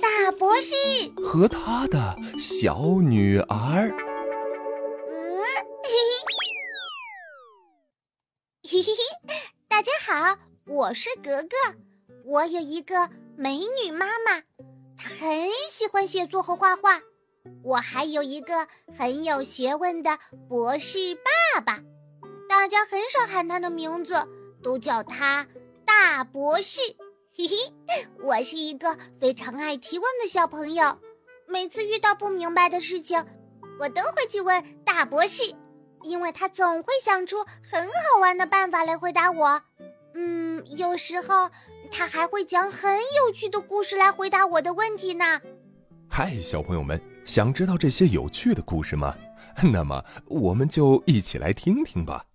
大博士和他的小女儿。嗯，嘿嘿，嘿嘿嘿，大家好，我是格格，我有一个美女妈妈，她很喜欢写作和画画。我还有一个很有学问的博士爸爸，大家很少喊他的名字，都叫他大博士。嘿嘿，我是一个非常爱提问的小朋友，每次遇到不明白的事情，我都会去问大博士，因为他总会想出很好玩的办法来回答我。嗯，有时候他还会讲很有趣的故事来回答我的问题呢。嗨，小朋友们，想知道这些有趣的故事吗？那么我们就一起来听听吧。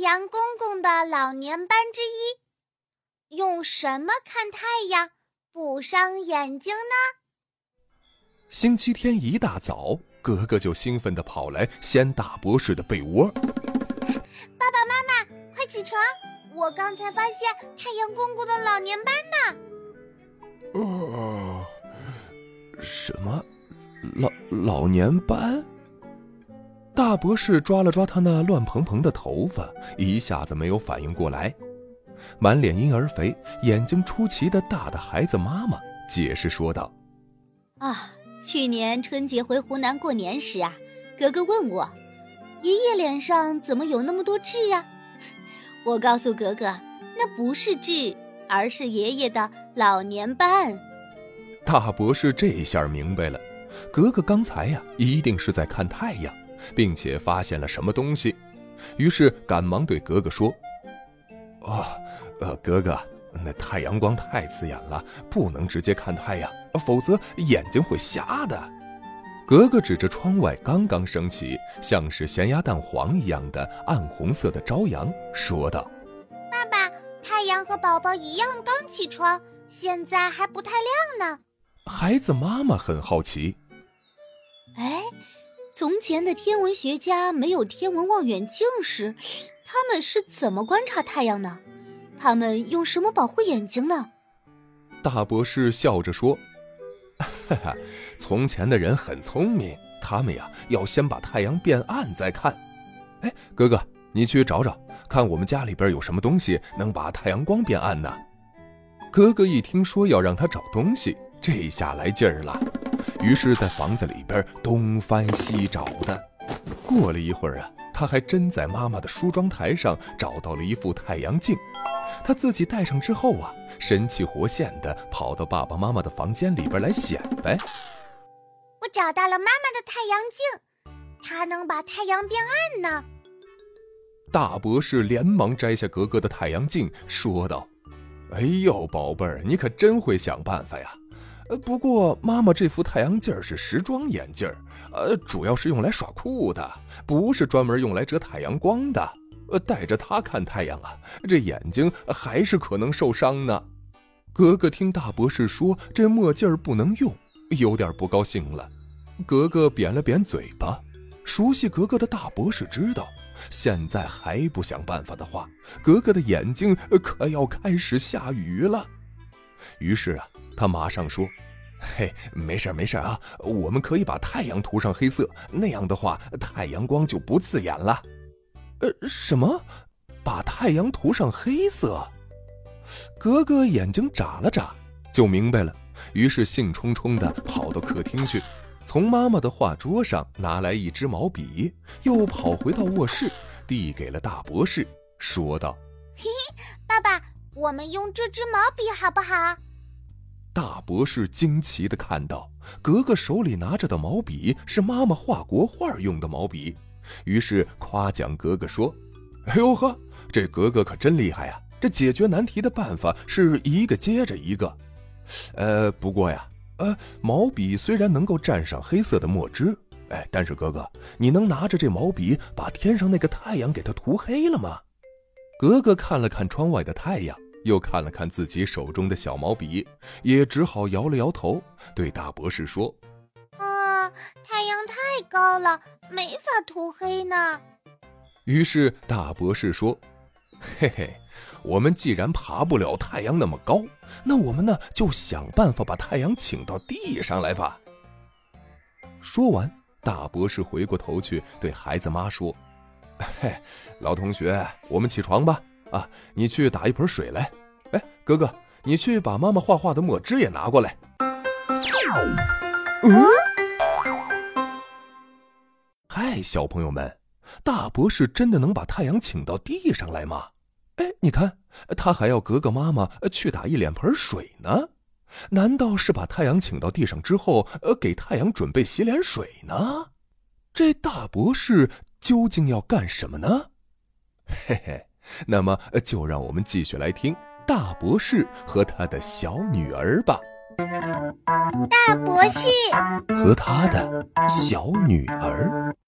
阳公公的老年斑之一，用什么看太阳不伤眼睛呢？星期天一大早，格格就兴奋地跑来掀大博士的被窝。爸爸妈妈，快起床！我刚才发现太阳公公的老年斑呢。哦，什么？老老年斑？大博士抓了抓他那乱蓬蓬的头发，一下子没有反应过来。满脸婴儿肥、眼睛出奇的大的孩子妈妈解释说道：“啊，去年春节回湖南过年时啊，格格问我，爷爷脸上怎么有那么多痣啊？我告诉格格，那不是痣。”而是爷爷的老年斑。大博士这下明白了，格格刚才呀一定是在看太阳，并且发现了什么东西，于是赶忙对格格说：“哦，呃，格格，那太阳光太刺眼了，不能直接看太阳，否则眼睛会瞎的。”格格指着窗外刚刚升起，像是咸鸭蛋黄一样的暗红色的朝阳，说道。爸爸太阳和宝宝一样刚起床，现在还不太亮呢。孩子妈妈很好奇。哎，从前的天文学家没有天文望远镜时，他们是怎么观察太阳呢？他们用什么保护眼睛呢？大博士笑着说：“哈哈，从前的人很聪明，他们呀要先把太阳变暗再看。哎，哥哥，你去找找。”看我们家里边有什么东西能把太阳光变暗呢？哥哥一听说要让他找东西，这下来劲儿了，于是，在房子里边东翻西找的。过了一会儿啊，他还真在妈妈的梳妆台上找到了一副太阳镜。他自己戴上之后啊，神气活现的跑到爸爸妈妈的房间里边来显摆：“我找到了妈妈的太阳镜，它能把太阳变暗呢。”大博士连忙摘下格格的太阳镜，说道：“哎呦，宝贝儿，你可真会想办法呀！呃，不过妈妈这副太阳镜是时装眼镜，呃，主要是用来耍酷的，不是专门用来遮太阳光的。呃，戴着它看太阳啊，这眼睛还是可能受伤呢。”格格听大博士说这墨镜不能用，有点不高兴了。格格扁了扁嘴巴，熟悉格格的大博士知道。现在还不想办法的话，格格的眼睛可要开始下雨了。于是啊，他马上说：“嘿，没事没事啊，我们可以把太阳涂上黑色，那样的话太阳光就不刺眼了。”呃，什么？把太阳涂上黑色？格格眼睛眨了眨，就明白了，于是兴冲冲地跑到客厅去。从妈妈的画桌上拿来一支毛笔，又跑回到卧室，递给了大博士，说道：“嘿嘿，爸爸，我们用这支毛笔好不好？”大博士惊奇的看到格格手里拿着的毛笔是妈妈画国画用的毛笔，于是夸奖格格说：“哎呦呵，这格格可真厉害呀！这解决难题的办法是一个接着一个。呃，不过呀。”呃，毛笔虽然能够蘸上黑色的墨汁，哎，但是格格，你能拿着这毛笔把天上那个太阳给它涂黑了吗？格格看了看窗外的太阳，又看了看自己手中的小毛笔，也只好摇了摇头，对大博士说：“啊，太阳太高了，没法涂黑呢。”于是大博士说：“嘿嘿，我们既然爬不了太阳那么高，那我们呢就想办法把太阳请到地上来吧。说完，大博士回过头去对孩子妈说：“嘿，老同学，我们起床吧。啊，你去打一盆水来。哎，哥哥，你去把妈妈画画的墨汁也拿过来。”嗯。嗨，小朋友们，大博士真的能把太阳请到地上来吗？哎，你看，他还要格格妈妈去打一脸盆水呢。难道是把太阳请到地上之后，呃，给太阳准备洗脸水呢？这大博士究竟要干什么呢？嘿嘿，那么就让我们继续来听大博士和他的小女儿吧。大博士和他的小女儿。